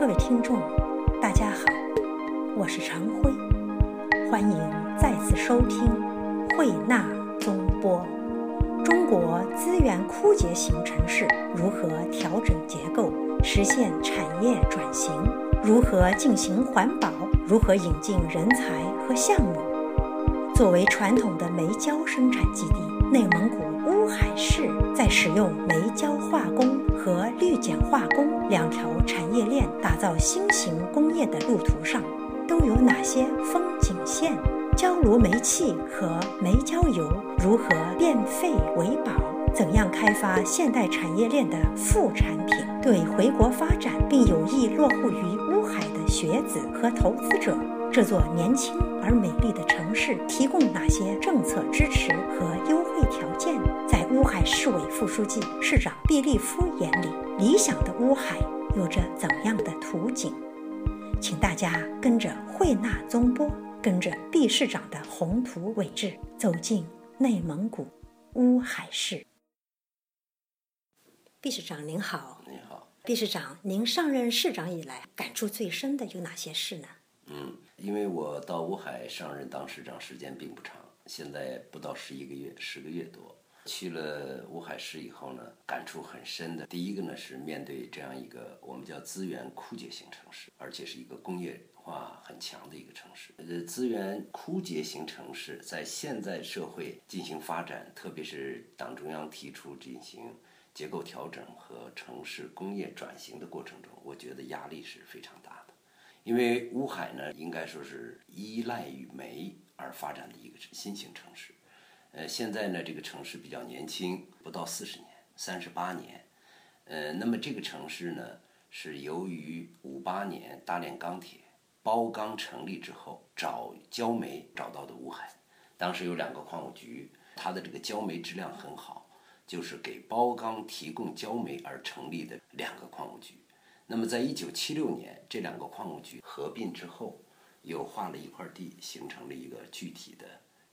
各位听众，大家好，我是常辉，欢迎再次收听慧纳综播。中国资源枯竭型城市如何调整结构，实现产业转型？如何进行环保？如何引进人才和项目？作为传统的煤焦生产基地，内蒙古乌海市在使用煤焦化工和氯碱化工两条产业链打造新型工业的路途上，都有哪些风景线？焦炉煤气和煤焦油如何变废为宝？怎样开发现代产业链的副产品？对回国发展并有意落户于乌海的学子和投资者，这座年轻而美丽的城市提供哪些政策支持和优惠条件？在乌海市委副书记、市长毕立夫眼里，理想的乌海有着怎样的图景？请大家跟着惠纳宗波，跟着毕市长的宏图伟志，走进内蒙古乌海市。毕市长您好，您好，毕市长，您上任市长以来，感触最深的有哪些事呢？嗯，因为我到乌海上任当市长时间并不长，现在不到十一个月，十个月多。去了乌海市以后呢，感触很深的。第一个呢是面对这样一个我们叫资源枯竭型城市，而且是一个工业化很强的一个城市。呃，资源枯竭型城市在现在社会进行发展，特别是党中央提出进行。结构调整和城市工业转型的过程中，我觉得压力是非常大的，因为乌海呢，应该说是依赖于煤而发展的一个新型城市。呃，现在呢，这个城市比较年轻，不到四十年，三十八年。呃，那么这个城市呢，是由于五八年大炼钢铁、包钢成立之后，找焦煤找到的乌海。当时有两个矿务局，它的这个焦煤质量很好。就是给包钢提供焦煤而成立的两个矿务局。那么，在一九七六年，这两个矿务局合并之后，又划了一块地，形成了一个具体的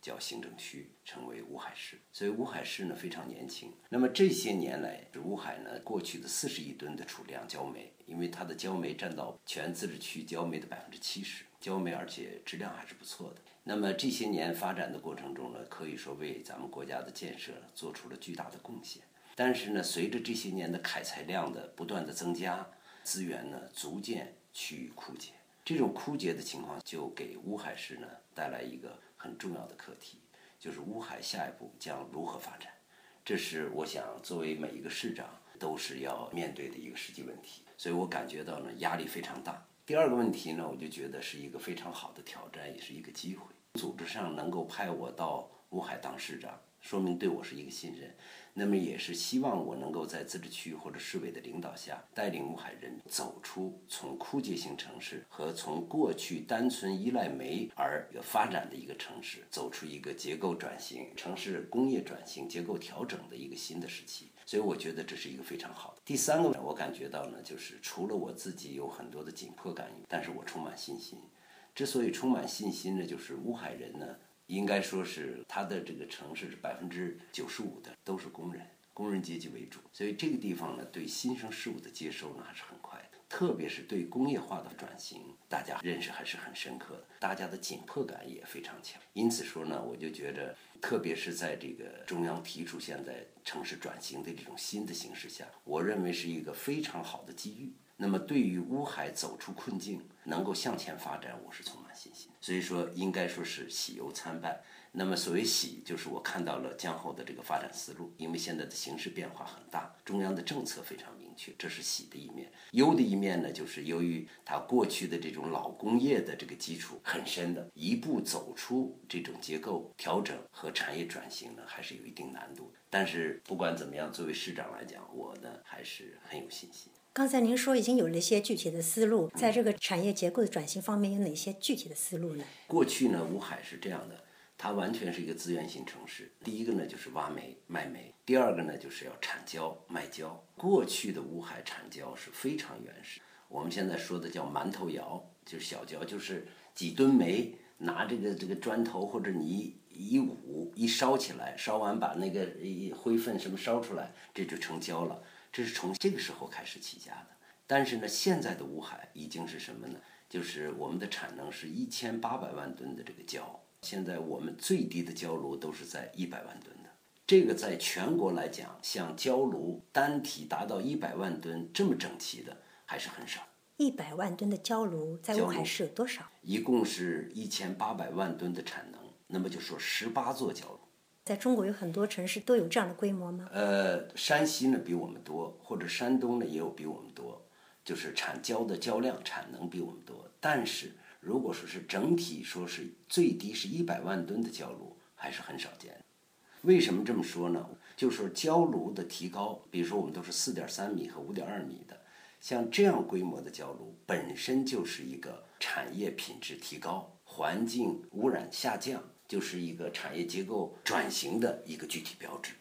叫行政区，成为乌海市。所以，乌海市呢非常年轻。那么这些年来，乌海呢过去的四十亿吨的储量焦煤，因为它的焦煤占到全自治区焦煤的百分之七十，焦煤而且质量还是不错的。那么这些年发展的过程中呢，可以说为咱们国家的建设做出了巨大的贡献。但是呢，随着这些年的开采量的不断的增加，资源呢逐渐趋于枯竭。这种枯竭的情况就给乌海市呢带来一个很重要的课题，就是乌海下一步将如何发展？这是我想作为每一个市长都是要面对的一个实际问题。所以我感觉到呢压力非常大。第二个问题呢，我就觉得是一个非常好的挑战，也是一个机会。组织上能够派我到乌海当市长，说明对我是一个信任。那么也是希望我能够在自治区或者市委的领导下，带领乌海人走出从枯竭型城市和从过去单纯依赖煤而发展的一个城市，走出一个结构转型、城市工业转型、结构调整的一个新的时期。所以我觉得这是一个非常好的。第三个，我感觉到呢，就是除了我自己有很多的紧迫感，但是我充满信心。之所以充满信心呢，就是乌海人呢，应该说是它的这个城市是百分之九十五的都是工人，工人阶级为主，所以这个地方呢，对新生事物的接收呢还是很快的，特别是对工业化的转型，大家认识还是很深刻的，大家的紧迫感也非常强。因此说呢，我就觉得，特别是在这个中央提出现在城市转型的这种新的形势下，我认为是一个非常好的机遇。那么，对于乌海走出困境，能够向前发展，我是充满信心。所以说，应该说是喜忧参半。那么，所谓喜，就是我看到了江后的这个发展思路，因为现在的形势变化很大，中央的政策非常明确，这是喜的一面。忧的一面呢，就是由于它过去的这种老工业的这个基础很深的，一步走出这种结构调整和产业转型呢，还是有一定难度。但是不管怎么样，作为市长来讲，我呢还是很有信心。刚才您说已经有了一些具体的思路，在这个产业结构的转型方面有哪些具体的思路呢？过去呢，乌海是这样的，它完全是一个资源型城市。第一个呢就是挖煤卖煤，第二个呢就是要产焦卖焦。过去的乌海产焦是非常原始，我们现在说的叫馒头窑，就是小焦，就是几吨煤拿这个这个砖头或者泥一捂一烧起来，烧完把那个灰粪什么烧出来，这就成焦了。这是从这个时候开始起家的，但是呢，现在的乌海已经是什么呢？就是我们的产能是一千八百万吨的这个焦，现在我们最低的焦炉都是在一百万吨的。这个在全国来讲，像焦炉单体达到一百万吨这么整齐的还是很少。一百万吨的焦炉在乌海市有多少？一共是一千八百万吨的产能，那么就说十八座焦炉。在中国有很多城市都有这样的规模吗？呃，山西呢比我们多，或者山东呢也有比我们多，就是产焦的焦量产能比我们多。但是如果说是整体说是最低是一百万吨的焦炉，还是很少见。为什么这么说呢？就是焦炉的提高，比如说我们都是四点三米和五点二米的，像这样规模的焦炉本身就是一个产业品质提高、环境污染下降。就是一个产业结构转型的一个具体标志。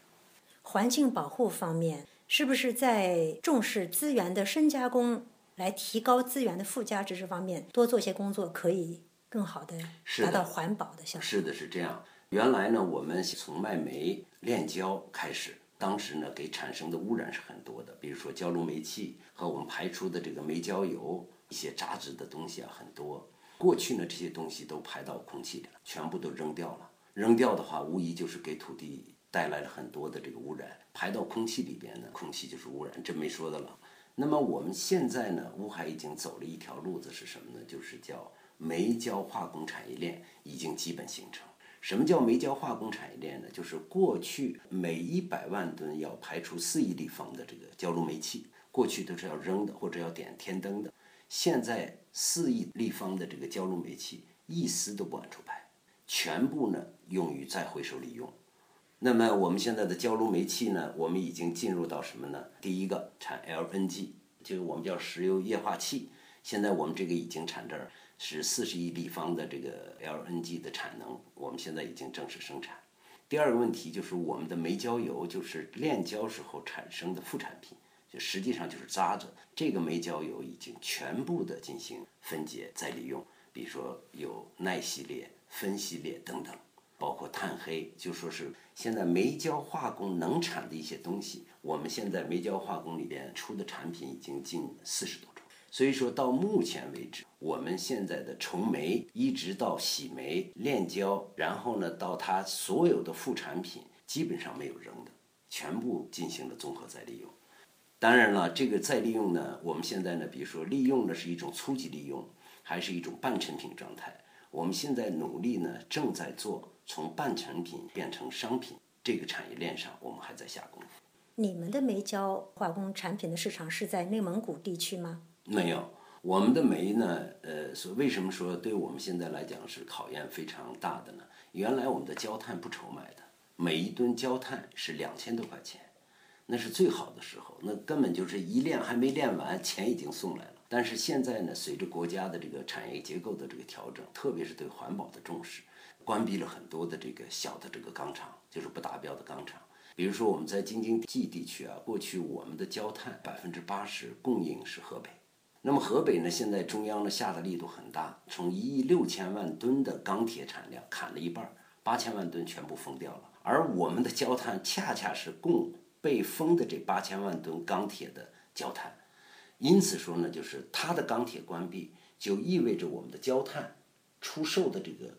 环境保护方面，是不是在重视资源的深加工，来提高资源的附加值这方面多做些工作，可以更好的达到环保的效果？是的，是这样。原来呢，我们从卖煤炼焦开始，当时呢，给产生的污染是很多的，比如说焦炉煤气和我们排出的这个煤焦油一些杂质的东西啊，很多。过去呢，这些东西都排到空气里了，全部都扔掉了。扔掉的话，无疑就是给土地带来了很多的这个污染。排到空气里边呢，空气就是污染，这没说的了。那么我们现在呢，乌海已经走了一条路子，是什么呢？就是叫煤焦化工产业链已经基本形成。什么叫煤焦化工产业链呢？就是过去每一百万吨要排出四亿立方的这个焦炉煤气，过去都是要扔的或者要点天灯的。现在四亿立方的这个焦炉煤气一丝都不往出排，全部呢用于再回收利用。那么我们现在的焦炉煤气呢，我们已经进入到什么呢？第一个产 LNG，就是我们叫石油液化气。现在我们这个已经产这儿是四十亿立方的这个 LNG 的产能，我们现在已经正式生产。第二个问题就是我们的煤焦油，就是炼焦时候产生的副产品。就实际上就是渣子，这个煤焦油已经全部的进行分解再利用，比如说有耐系列、分系列等等，包括碳黑，就说是现在煤焦化工能产的一些东西，我们现在煤焦化工里边出的产品已经近四十多种，所以说到目前为止，我们现在的从煤一直到洗煤、炼焦，然后呢到它所有的副产品，基本上没有扔的，全部进行了综合再利用。当然了，这个再利用呢，我们现在呢，比如说利用的是一种初级利用，还是一种半成品状态。我们现在努力呢，正在做从半成品变成商品这个产业链上，我们还在下功夫。你们的煤焦化工产品的市场是在内蒙古地区吗？没有，我们的煤呢，呃，所为什么说对我们现在来讲是考验非常大的呢？原来我们的焦炭不愁买的，每一吨焦炭是两千多块钱。那是最好的时候，那根本就是一练还没练完，钱已经送来了。但是现在呢，随着国家的这个产业结构的这个调整，特别是对环保的重视，关闭了很多的这个小的这个钢厂，就是不达标的钢厂。比如说我们在京津冀地区啊，过去我们的焦炭百分之八十供应是河北，那么河北呢，现在中央呢下的力度很大，从一亿六千万吨的钢铁产量砍了一半，八千万吨全部封掉了。而我们的焦炭恰恰是供被封的这八千万吨钢铁的焦炭，因此说呢，就是它的钢铁关闭，就意味着我们的焦炭出售的这个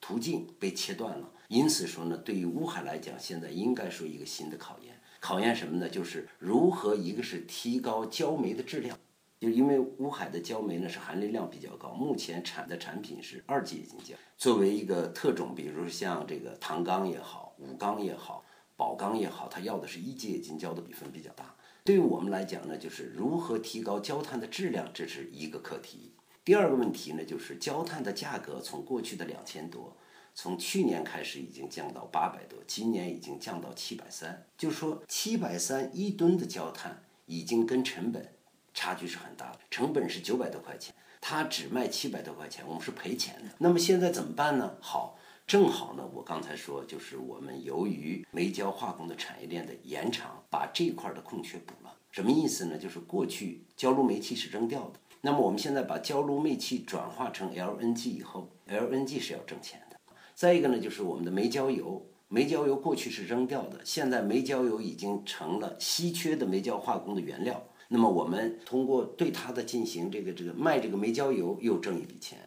途径被切断了。因此说呢，对于乌海来讲，现在应该说一个新的考验，考验什么呢？就是如何一个是提高焦煤的质量，就因为乌海的焦煤呢是含磷量比较高，目前产的产品是二级冶金焦，作为一个特种，比如像这个唐钢也好，武钢也好。宝钢也好，它要的是一级冶金焦的比分比较大。对于我们来讲呢，就是如何提高焦炭的质量，这是一个课题。第二个问题呢，就是焦炭的价格从过去的两千多，从去年开始已经降到八百多，今年已经降到七百三。就说七百三一吨的焦炭，已经跟成本差距是很大的。成本是九百多块钱，它只卖七百多块钱，我们是赔钱的。那么现在怎么办呢？好。正好呢，我刚才说，就是我们由于煤焦化工的产业链的延长，把这块的空缺补了。什么意思呢？就是过去焦炉煤气是扔掉的，那么我们现在把焦炉煤气转化成 LNG 以后，LNG 是要挣钱的。再一个呢，就是我们的煤焦油，煤焦油过去是扔掉的，现在煤焦油已经成了稀缺的煤焦化工的原料，那么我们通过对它的进行这个这个卖这个煤焦油又挣一笔钱。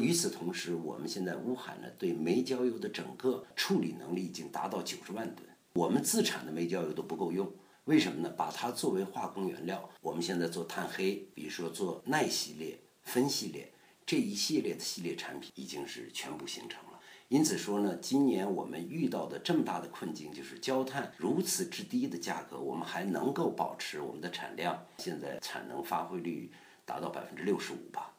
与此同时，我们现在乌海呢对煤焦油的整个处理能力已经达到九十万吨，我们自产的煤焦油都不够用。为什么呢？把它作为化工原料，我们现在做碳黑，比如说做耐系列、分系列这一系列的系列产品已经是全部形成了。因此说呢，今年我们遇到的这么大的困境，就是焦炭如此之低的价格，我们还能够保持我们的产量，现在产能发挥率达到百分之六十五吧。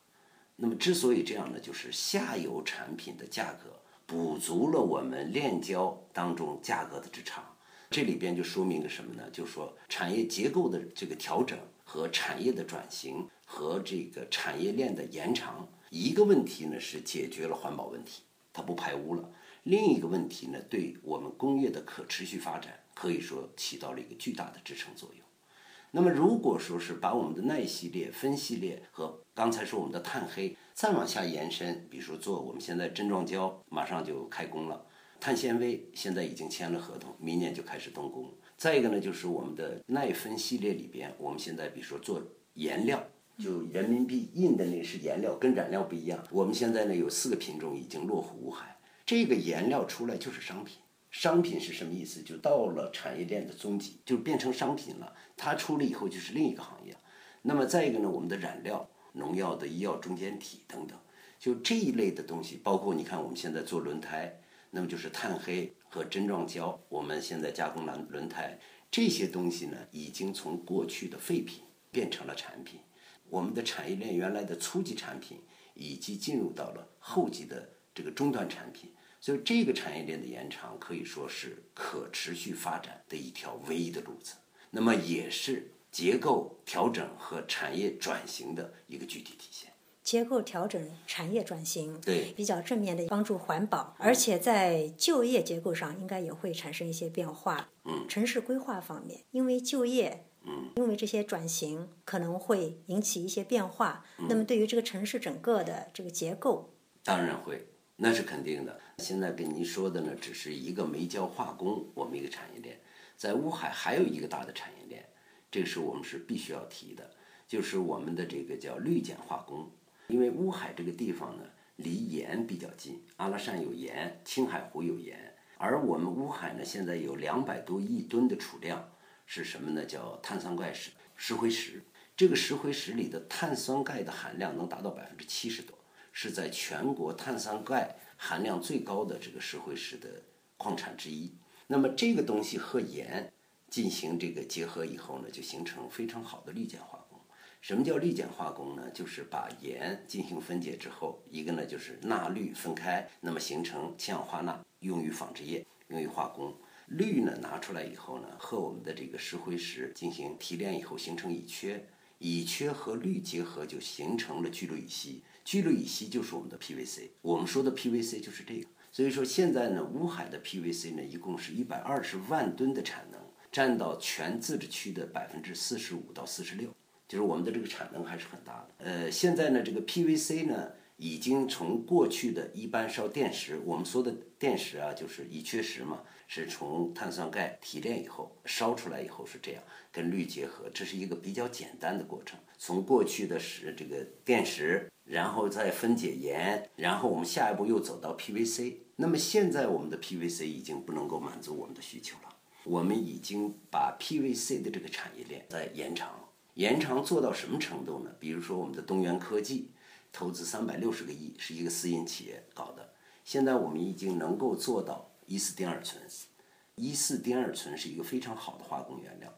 那么之所以这样呢，就是下游产品的价格补足了我们炼焦当中价格的之差。这里边就说明了什么呢？就是说产业结构的这个调整和产业的转型和这个产业链的延长，一个问题呢是解决了环保问题，它不排污了；另一个问题呢，对我们工业的可持续发展可以说起到了一个巨大的支撑作用。那么如果说是把我们的耐系列、分系列和刚才说我们的碳黑再往下延伸，比如说做我们现在针状胶马上就开工了。碳纤维现在已经签了合同，明年就开始动工。再一个呢，就是我们的耐分系列里边，我们现在比如说做颜料，就人民币印的那是颜料，跟染料不一样。我们现在呢有四个品种已经落户乌海，这个颜料出来就是商品。商品是什么意思？就到了产业链的终极，就变成商品了。它出了以后就是另一个行业。那么再一个呢，我们的染料、农药的医药中间体等等，就这一类的东西，包括你看我们现在做轮胎。那么就是碳黑和针状胶，我们现在加工轮轮胎这些东西呢，已经从过去的废品变成了产品。我们的产业链原来的初级产品，已经进入到了后级的这个终端产品。所以这个产业链的延长可以说是可持续发展的一条唯一的路子，那么也是结构调整和产业转型的一个具体体现。结构调整、产业转型，对比较正面的帮助环保，而且在就业结构上应该也会产生一些变化。嗯，城市规划方面，因为就业，嗯，因为这些转型可能会引起一些变化。那么对于这个城市整个的这个结构，当然会，那是肯定的。现在跟您说的呢，只是一个煤焦化工我们一个产业链，在乌海还有一个大的产业链，这是我们是必须要提的，就是我们的这个叫氯碱化工。因为乌海这个地方呢，离盐比较近，阿拉善有盐，青海湖有盐，而我们乌海呢，现在有两百多亿吨的储量，是什么呢？叫碳酸钙石石灰石。这个石灰石里的碳酸钙的含量能达到百分之七十多，是在全国碳酸钙含量最高的这个石灰石的矿产之一。那么这个东西和盐进行这个结合以后呢，就形成非常好的氯碱化工。什么叫氯碱化工呢？就是把盐进行分解之后，一个呢就是钠氯分开，那么形成氢氧化钠，用于纺织业，用于化工。氯呢拿出来以后呢，和我们的这个石灰石进行提炼以后，形成乙炔，乙炔和氯结合就形成了聚氯乙烯，聚氯乙烯就是我们的 PVC。我们说的 PVC 就是这个。所以说现在呢，乌海的 PVC 呢，一共是一百二十万吨的产能，占到全自治区的百分之四十五到四十六。就是我们的这个产能还是很大的。呃，现在呢，这个 PVC 呢，已经从过去的一般烧电石，我们说的电石啊，就是乙炔石嘛，是从碳酸钙提炼以后烧出来以后是这样，跟氯结合，这是一个比较简单的过程。从过去的是这个电石，然后再分解盐，然后我们下一步又走到 PVC。那么现在我们的 PVC 已经不能够满足我们的需求了，我们已经把 PVC 的这个产业链在延长。延长做到什么程度呢？比如说我们的东源科技，投资三百六十个亿，是一个私营企业搞的。现在我们已经能够做到一四丁二醇，一四丁二醇是一个非常好的化工原料，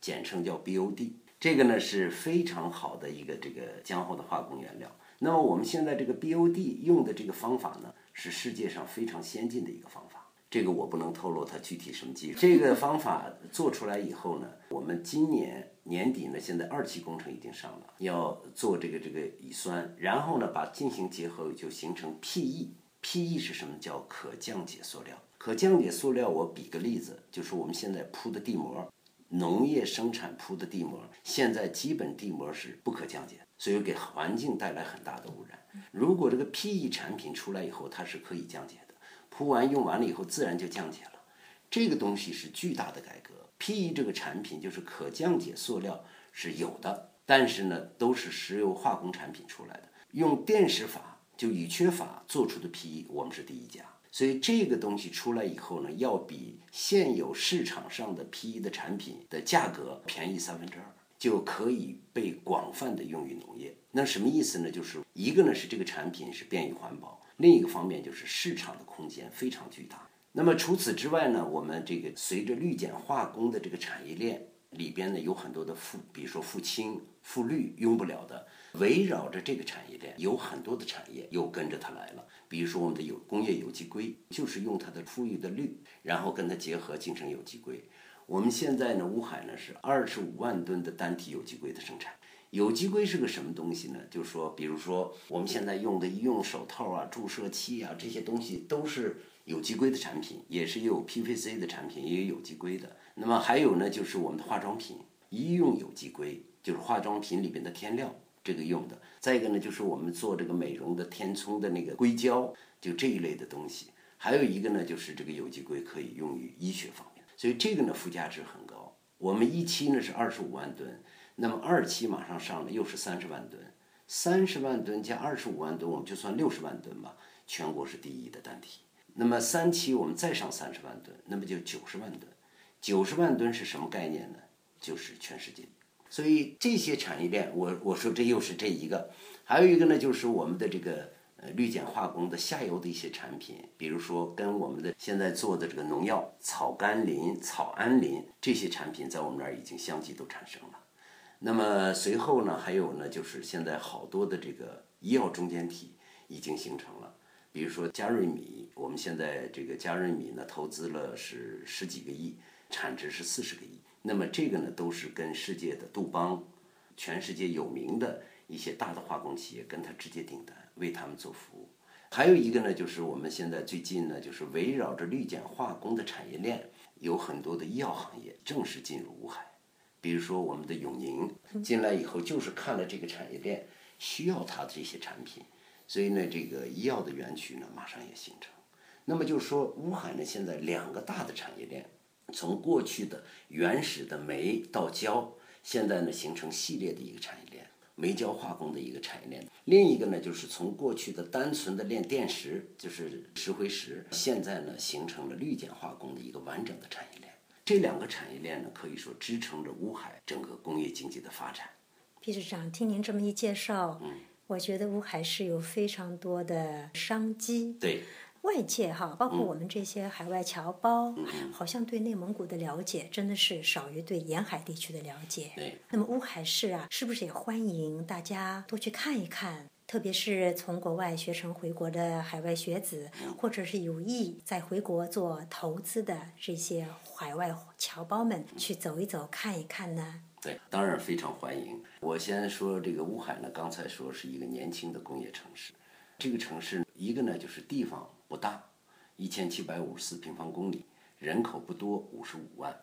简称叫 BOD。这个呢是非常好的一个这个浆糊的化工原料。那么我们现在这个 BOD 用的这个方法呢，是世界上非常先进的一个方法。这个我不能透露它具体什么技术。这个方法做出来以后呢，我们今年年底呢，现在二期工程已经上了，要做这个这个乙酸，然后呢把进行结合就形成 PE。PE 是什么？叫可降解塑料。可降解塑料，我比个例子，就是我们现在铺的地膜，农业生产铺的地膜，现在基本地膜是不可降解，所以给环境带来很大的污染。如果这个 PE 产品出来以后，它是可以降解。铺完用完了以后，自然就降解了。这个东西是巨大的改革。PE 这个产品就是可降解塑料，是有的，但是呢，都是石油化工产品出来的，用电石法就乙炔法做出的 PE，我们是第一家。所以这个东西出来以后呢，要比现有市场上的 PE 的产品的价格便宜三分之二，就可以被广泛的用于农业。那什么意思呢？就是一个呢是这个产品是便于环保，另一个方面就是市场的空间非常巨大。那么除此之外呢，我们这个随着氯碱化工的这个产业链里边呢有很多的负，比如说负氢、负氯用不了的，围绕着这个产业链有很多的产业又跟着它来了。比如说我们的有工业有机硅，就是用它的富裕的氯，然后跟它结合形成有机硅。我们现在呢，乌海呢是二十五万吨的单体有机硅的生产。有机硅是个什么东西呢？就是说，比如说我们现在用的医用手套啊、注射器啊这些东西都是有机硅的产品，也是有 PVC 的产品，也有有机硅的。那么还有呢，就是我们的化妆品，医用有机硅，就是化妆品里边的添料。这个用的，再一个呢，就是我们做这个美容的填充的那个硅胶，就这一类的东西。还有一个呢，就是这个有机硅可以用于医学方面，所以这个呢附加值很高。我们一期呢是二十五万吨，那么二期马上上了又是三十万吨，三十万吨加二十五万吨，我们就算六十万吨吧，全国是第一的单体。那么三期我们再上三十万吨，那么就九十万吨。九十万吨是什么概念呢？就是全世界。所以这些产业链，我我说这又是这一个，还有一个呢，就是我们的这个呃氯碱化工的下游的一些产品，比如说跟我们的现在做的这个农药草甘膦、草氨膦这些产品，在我们那儿已经相继都产生了。那么随后呢，还有呢，就是现在好多的这个医药中间体已经形成了，比如说嘉瑞米，我们现在这个嘉瑞米呢投资了是十几个亿，产值是四十个亿。那么这个呢，都是跟世界的杜邦，全世界有名的一些大的化工企业跟他直接订单，为他们做服务。还有一个呢，就是我们现在最近呢，就是围绕着氯碱化工的产业链，有很多的医药行业正式进入乌海。比如说我们的永宁进来以后，就是看了这个产业链需要它的这些产品，所以呢，这个医药的园区呢，马上也形成。那么就是说，乌海呢，现在两个大的产业链。从过去的原始的煤到焦，现在呢形成系列的一个产业链，煤焦化工的一个产业链。另一个呢就是从过去的单纯的炼电石，就是石灰石，现在呢形成了氯碱化工的一个完整的产业链。这两个产业链呢可以说支撑着乌海整个工业经济的发展。毕市长，听您这么一介绍，嗯，我觉得乌海是有非常多的商机。对。外界哈，包括我们这些海外侨胞，好像对内蒙古的了解真的是少于对沿海地区的了解。对。那么乌海市啊，是不是也欢迎大家多去看一看？特别是从国外学成回国的海外学子，或者是有意在回国做投资的这些海外侨胞们，去走一走、看一看呢？对，当然非常欢迎。我先说这个乌海呢，刚才说是一个年轻的工业城市，这个城市一个呢就是地方。不大，一千七百五十四平方公里，人口不多，五十五万。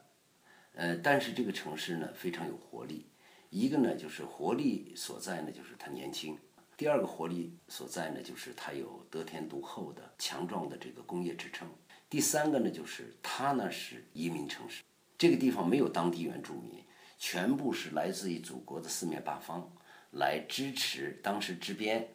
呃，但是这个城市呢非常有活力。一个呢就是活力所在呢就是它年轻；第二个活力所在呢就是它有得天独厚的强壮的这个工业支撑；第三个呢就是它呢是移民城市，这个地方没有当地原住民，全部是来自于祖国的四面八方来支持当时支边。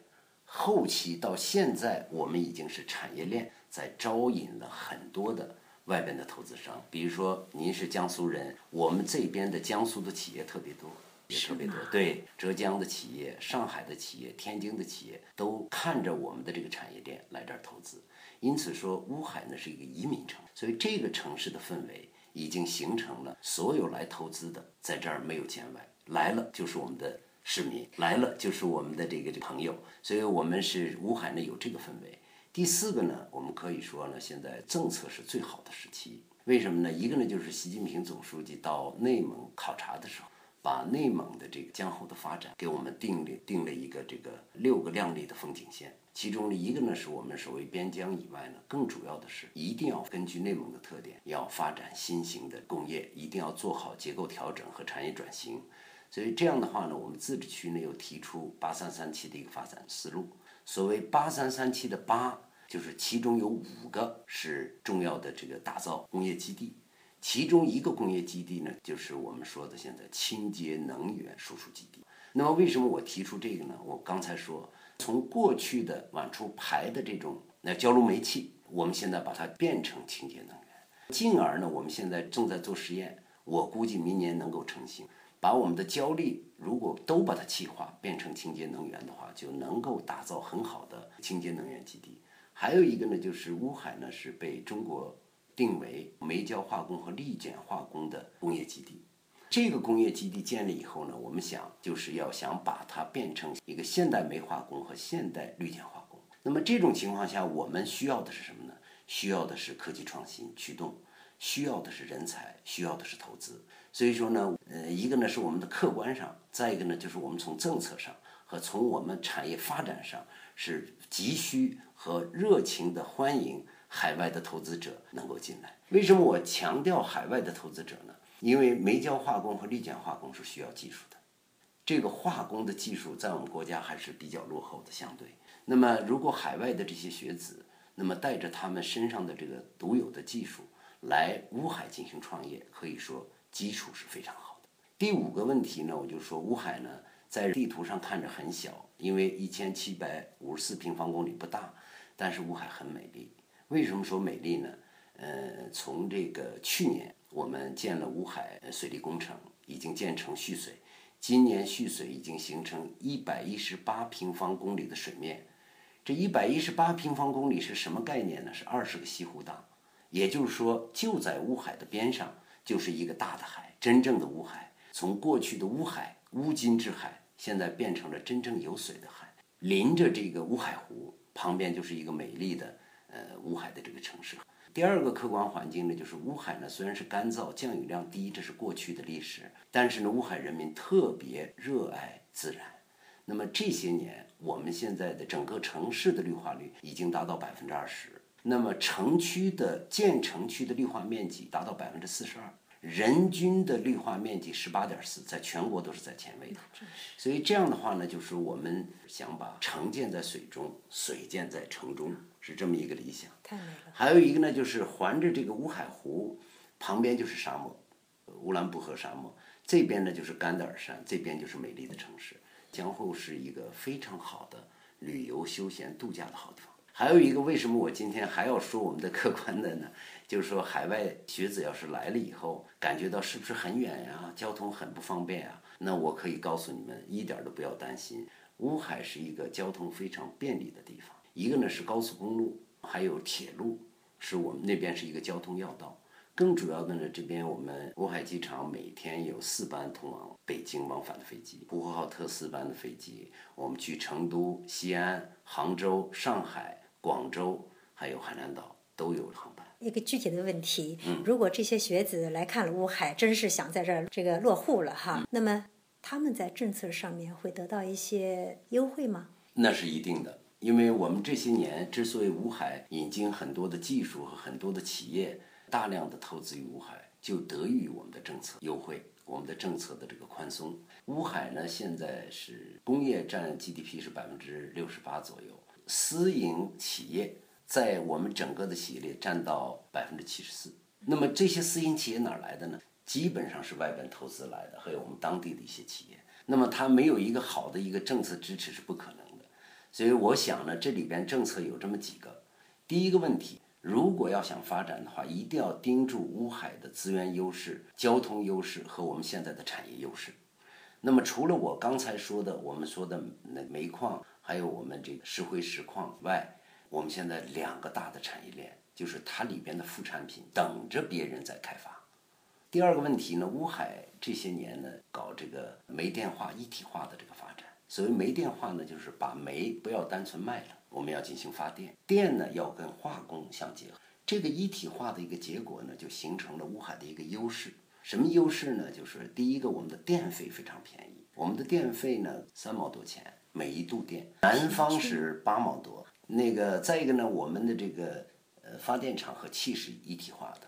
后期到现在，我们已经是产业链在招引了很多的外边的投资商。比如说，您是江苏人，我们这边的江苏的企业特别多，也特别多。对，浙江的企业、上海的企业、天津的企业都看着我们的这个产业链来这儿投资。因此说，乌海呢是一个移民城，所以这个城市的氛围已经形成了，所有来投资的在这儿没有见外，来了就是我们的。市民来了就是我们的这个朋友，所以我们是乌海呢有这个氛围。第四个呢，我们可以说呢，现在政策是最好的时期。为什么呢？一个呢就是习近平总书记到内蒙考察的时候，把内蒙的这个江后的发展给我们定了定了一个这个六个亮丽的风景线。其中的一个呢是我们所谓边疆以外呢，更主要的是一定要根据内蒙的特点，要发展新型的工业，一定要做好结构调整和产业转型。所以这样的话呢，我们自治区呢又提出“八三三七”的一个发展思路。所谓“八三三七”的“八”，就是其中有五个是重要的这个打造工业基地，其中一个工业基地呢，就是我们说的现在清洁能源输出基地。那么为什么我提出这个呢？我刚才说，从过去的往出排的这种那焦炉煤气，我们现在把它变成清洁能源，进而呢，我们现在正在做实验，我估计明年能够成型。把我们的焦力如果都把它气化变成清洁能源的话，就能够打造很好的清洁能源基地。还有一个呢，就是乌海呢是被中国定为煤焦化工和氯碱化工的工业基地。这个工业基地建立以后呢，我们想就是要想把它变成一个现代煤化工和现代氯碱化工。那么这种情况下，我们需要的是什么呢？需要的是科技创新驱动，需要的是人才，需要的是投资。所以说呢，呃，一个呢是我们的客观上，再一个呢就是我们从政策上和从我们产业发展上是急需和热情的欢迎海外的投资者能够进来。为什么我强调海外的投资者呢？因为煤焦化工和氯碱化工是需要技术的，这个化工的技术在我们国家还是比较落后的，相对。那么如果海外的这些学子，那么带着他们身上的这个独有的技术来乌海进行创业，可以说。基础是非常好的。第五个问题呢，我就说乌海呢，在地图上看着很小，因为一千七百五十四平方公里不大，但是乌海很美丽。为什么说美丽呢？呃，从这个去年我们建了乌海水利工程，已经建成蓄水，今年蓄水已经形成一百一十八平方公里的水面。这一百一十八平方公里是什么概念呢？是二十个西湖大，也就是说就在乌海的边上。就是一个大的海，真正的乌海，从过去的乌海乌金之海，现在变成了真正有水的海。临着这个乌海湖旁边就是一个美丽的呃乌海的这个城市。第二个客观环境呢，就是乌海呢虽然是干燥，降雨量低，这是过去的历史，但是呢乌海人民特别热爱自然。那么这些年，我们现在的整个城市的绿化率已经达到百分之二十。那么城区的建成区的绿化面积达到百分之四十二，人均的绿化面积十八点四，在全国都是在前位的。所以这样的话呢，就是我们想把城建在水中，水建在城中，是这么一个理想。太美了。还有一个呢，就是环着这个乌海湖，旁边就是沙漠，乌兰布和沙漠，这边呢就是甘德尔山，这边就是美丽的城市，江户是一个非常好的旅游休闲度假的好地方。还有一个，为什么我今天还要说我们的客观的呢？就是说，海外学子要是来了以后，感觉到是不是很远呀？交通很不方便啊？那我可以告诉你们，一点都不要担心。乌海是一个交通非常便利的地方，一个呢是高速公路，还有铁路，是我们那边是一个交通要道。更主要的呢，这边我们乌海机场每天有四班通往北京往返的飞机，呼和浩特四班的飞机，我们去成都、西安、杭州、上海、广州，还有海南岛都有航班。一个具体的问题，如果这些学子来看了乌海，真是想在这儿这个落户了哈，那么他们在政策上面会得到一些优惠吗？那是一定的，因为我们这些年之所以乌海引进很多的技术和很多的企业。大量的投资于乌海，就得益于我们的政策优惠，我们的政策的这个宽松。乌海呢，现在是工业占 GDP 是百分之六十八左右，私营企业在我们整个的企业里占到百分之七十四。那么这些私营企业哪来的呢？基本上是外边投资来的，还有我们当地的一些企业。那么它没有一个好的一个政策支持是不可能。所以我想呢，这里边政策有这么几个。第一个问题。如果要想发展的话，一定要盯住乌海的资源优势、交通优势和我们现在的产业优势。那么，除了我刚才说的，我们说的那煤矿，还有我们这个石灰石矿外，我们现在两个大的产业链，就是它里边的副产品等着别人在开发。第二个问题呢，乌海这些年呢搞这个煤电化一体化的这个发展。所谓煤电化呢，就是把煤不要单纯卖了。我们要进行发电，电呢要跟化工相结合，这个一体化的一个结果呢，就形成了乌海的一个优势。什么优势呢？就是第一个，我们的电费非常便宜，我们的电费呢三毛多钱每一度电，南方是八毛多。那个再一个呢，我们的这个呃发电厂和气是一体化的，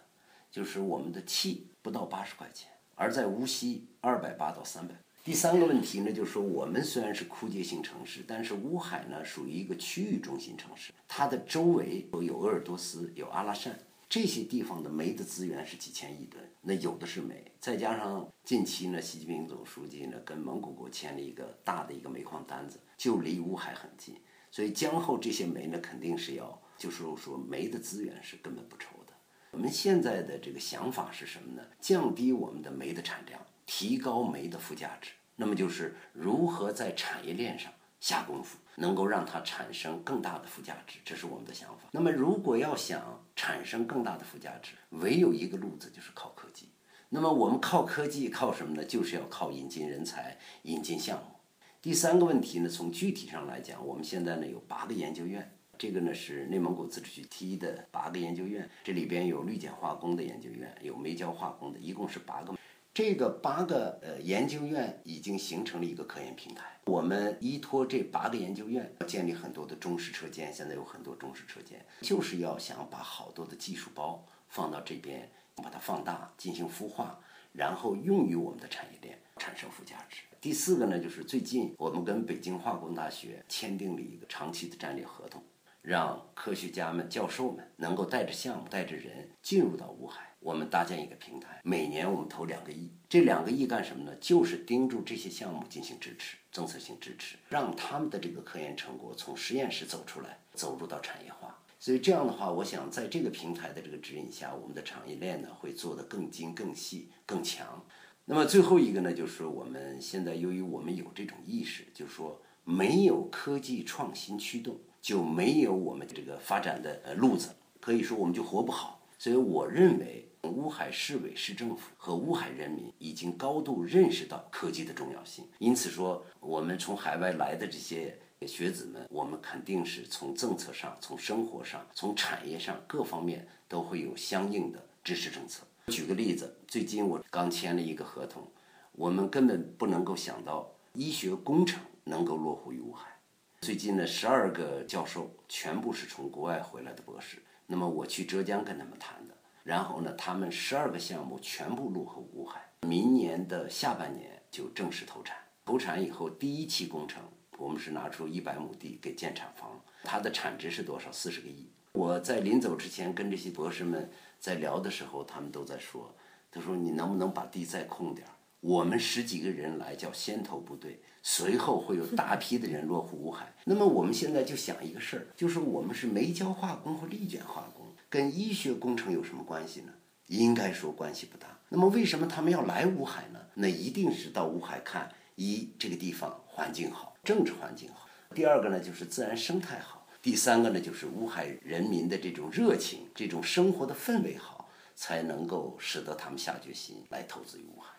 就是我们的气不到八十块钱，而在无锡二百八到三百。第三个问题呢，就是说我们虽然是枯竭性城市，但是乌海呢属于一个区域中心城市，它的周围有鄂尔多斯、有阿拉善，这些地方的煤的资源是几千亿吨，那有的是煤，再加上近期呢，习近平总书记呢跟蒙古国签了一个大的一个煤矿单子，就离乌海很近，所以江后这些煤呢肯定是要，就是说煤的资源是根本不愁的。我们现在的这个想法是什么呢？降低我们的煤的产量，提高煤的附加值。那么就是如何在产业链上下功夫，能够让它产生更大的附加值，这是我们的想法。那么如果要想产生更大的附加值，唯有一个路子就是靠科技。那么我们靠科技靠什么呢？就是要靠引进人才、引进项目。第三个问题呢，从具体上来讲，我们现在呢有八个研究院，这个呢是内蒙古自治区提的八个研究院，这里边有氯碱化工的研究院，有煤焦化工的，一共是八个。这个八个呃研究院已经形成了一个科研平台。我们依托这八个研究院，建立很多的中式车间，现在有很多中式车间，就是要想把好多的技术包放到这边，把它放大，进行孵化，然后用于我们的产业链，产生附加值。第四个呢，就是最近我们跟北京化工大学签订了一个长期的战略合同，让科学家们、教授们能够带着项目、带着人进入到乌海。我们搭建一个平台，每年我们投两个亿，这两个亿干什么呢？就是盯住这些项目进行支持，政策性支持，让他们的这个科研成果从实验室走出来，走入到产业化。所以这样的话，我想在这个平台的这个指引下，我们的产业链呢会做得更精、更细、更强。那么最后一个呢，就是我们现在由于我们有这种意识，就是说没有科技创新驱动，就没有我们这个发展的呃路子，可以说我们就活不好。所以我认为。乌海市委市政府和乌海人民已经高度认识到科技的重要性，因此说，我们从海外来的这些学子们，我们肯定是从政策上、从生活上、从产业上各方面都会有相应的支持政策。举个例子，最近我刚签了一个合同，我们根本不能够想到医学工程能够落户于乌海。最近呢，十二个教授全部是从国外回来的博士，那么我去浙江跟他们谈。然后呢，他们十二个项目全部落后乌海，明年的下半年就正式投产。投产以后，第一期工程我们是拿出一百亩地给建厂房，它的产值是多少？四十个亿。我在临走之前跟这些博士们在聊的时候，他们都在说：“他说你能不能把地再空点儿？我们十几个人来叫先头部队，随后会有大批的人落户乌海。那么我们现在就想一个事儿，就是我们是煤焦化工和氯碱化工。”跟医学工程有什么关系呢？应该说关系不大。那么为什么他们要来乌海呢？那一定是到乌海看一这个地方环境好，政治环境好；第二个呢就是自然生态好；第三个呢就是乌海人民的这种热情、这种生活的氛围好，才能够使得他们下决心来投资于乌海。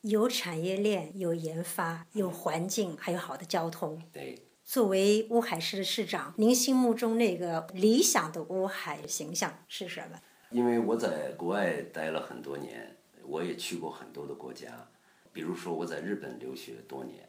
有产业链，有研发，有环境，还有好的交通。对。作为乌海市的市长，您心目中那个理想的乌海形象是什么？因为我在国外待了很多年，我也去过很多的国家，比如说我在日本留学多年。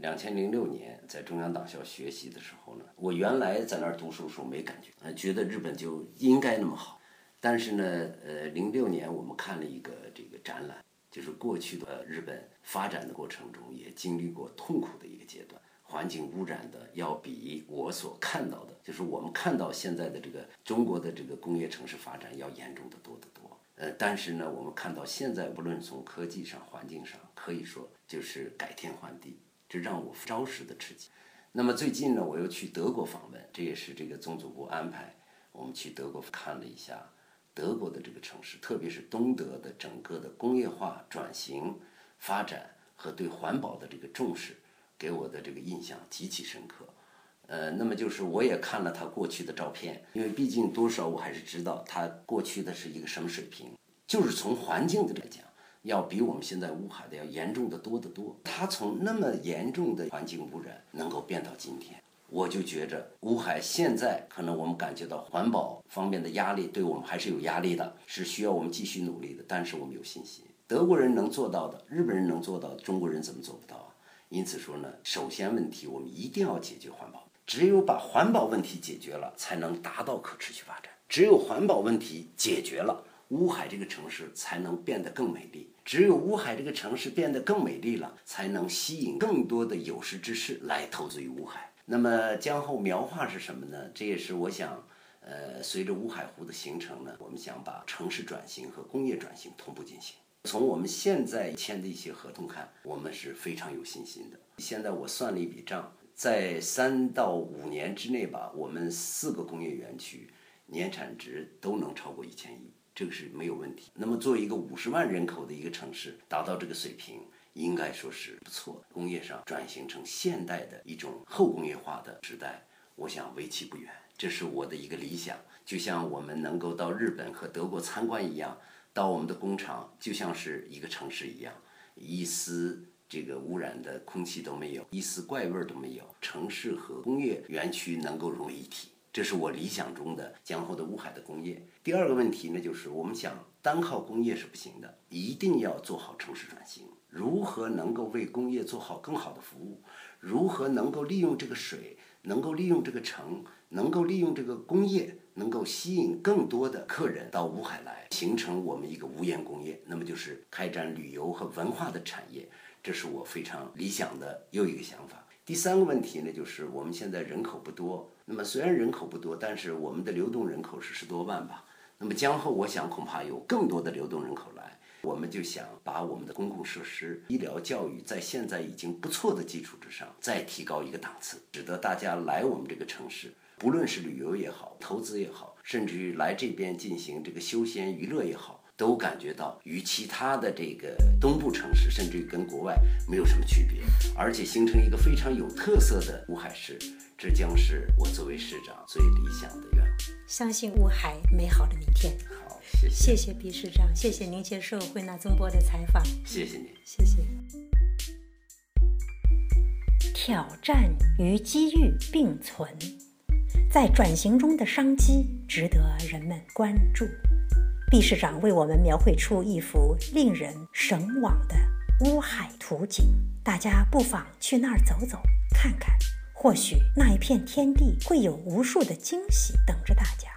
两千零六年在中央党校学习的时候呢，我原来在那儿读书的时候没感觉，觉得日本就应该那么好。但是呢，呃，零六年我们看了一个这个展览，就是过去的日本发展的过程中也经历过痛苦的一个阶段。环境污染的要比我所看到的，就是我们看到现在的这个中国的这个工业城市发展要严重的多得多。呃，但是呢，我们看到现在无论从科技上、环境上，可以说就是改天换地，这让我着实的吃惊。那么最近呢，我又去德国访问，这也是这个宗主国安排我们去德国看了一下德国的这个城市，特别是东德的整个的工业化转型发展和对环保的这个重视。给我的这个印象极其深刻，呃，那么就是我也看了他过去的照片，因为毕竟多少我还是知道他过去的是一个什么水平，就是从环境的来讲，要比我们现在乌海的要严重的多得多。他从那么严重的环境污染能够变到今天，我就觉着乌海现在可能我们感觉到环保方面的压力对我们还是有压力的，是需要我们继续努力的。但是我们有信心，德国人能做到的，日本人能做到的，中国人怎么做不到？因此说呢，首先问题我们一定要解决环保，只有把环保问题解决了，才能达到可持续发展。只有环保问题解决了，乌海这个城市才能变得更美丽。只有乌海这个城市变得更美丽了，才能吸引更多的有识之士来投资于乌海。那么江后描画是什么呢？这也是我想，呃，随着乌海湖的形成呢，我们想把城市转型和工业转型同步进行。从我们现在签的一些合同看，我们是非常有信心的。现在我算了一笔账，在三到五年之内吧，我们四个工业园区年产值都能超过一千亿，这个是没有问题。那么作为一个五十万人口的一个城市，达到这个水平，应该说是不错。工业上转型成现代的一种后工业化的时代，我想为期不远。这是我的一个理想，就像我们能够到日本和德国参观一样。到我们的工厂就像是一个城市一样，一丝这个污染的空气都没有，一丝怪味都没有。城市和工业园区能够融为一体，这是我理想中的江后的乌海的工业。第二个问题呢，就是我们想单靠工业是不行的，一定要做好城市转型。如何能够为工业做好更好的服务？如何能够利用这个水？能够利用这个城，能够利用这个工业，能够吸引更多的客人到乌海来，形成我们一个无烟工业，那么就是开展旅游和文化的产业，这是我非常理想的又一个想法。第三个问题呢，就是我们现在人口不多，那么虽然人口不多，但是我们的流动人口是十多万吧，那么将后我想恐怕有更多的流动人口来。我们就想把我们的公共设施、医疗、教育，在现在已经不错的基础之上，再提高一个档次，使得大家来我们这个城市，不论是旅游也好、投资也好，甚至于来这边进行这个休闲娱乐也好，都感觉到与其他的这个东部城市，甚至于跟国外没有什么区别，而且形成一个非常有特色的乌海市，这将是我作为市长最理想的愿望。相信乌海美好的明天。好谢谢谢谢毕市长，谢谢您接受惠纳中波的采访。谢谢您，谢谢。挑战与机遇并存，在转型中的商机值得人们关注。毕市长为我们描绘出一幅令人神往的乌海图景，大家不妨去那儿走走看看，或许那一片天地会有无数的惊喜等着大家。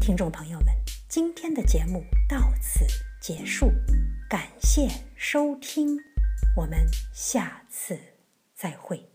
听众朋友们。今天的节目到此结束，感谢收听，我们下次再会。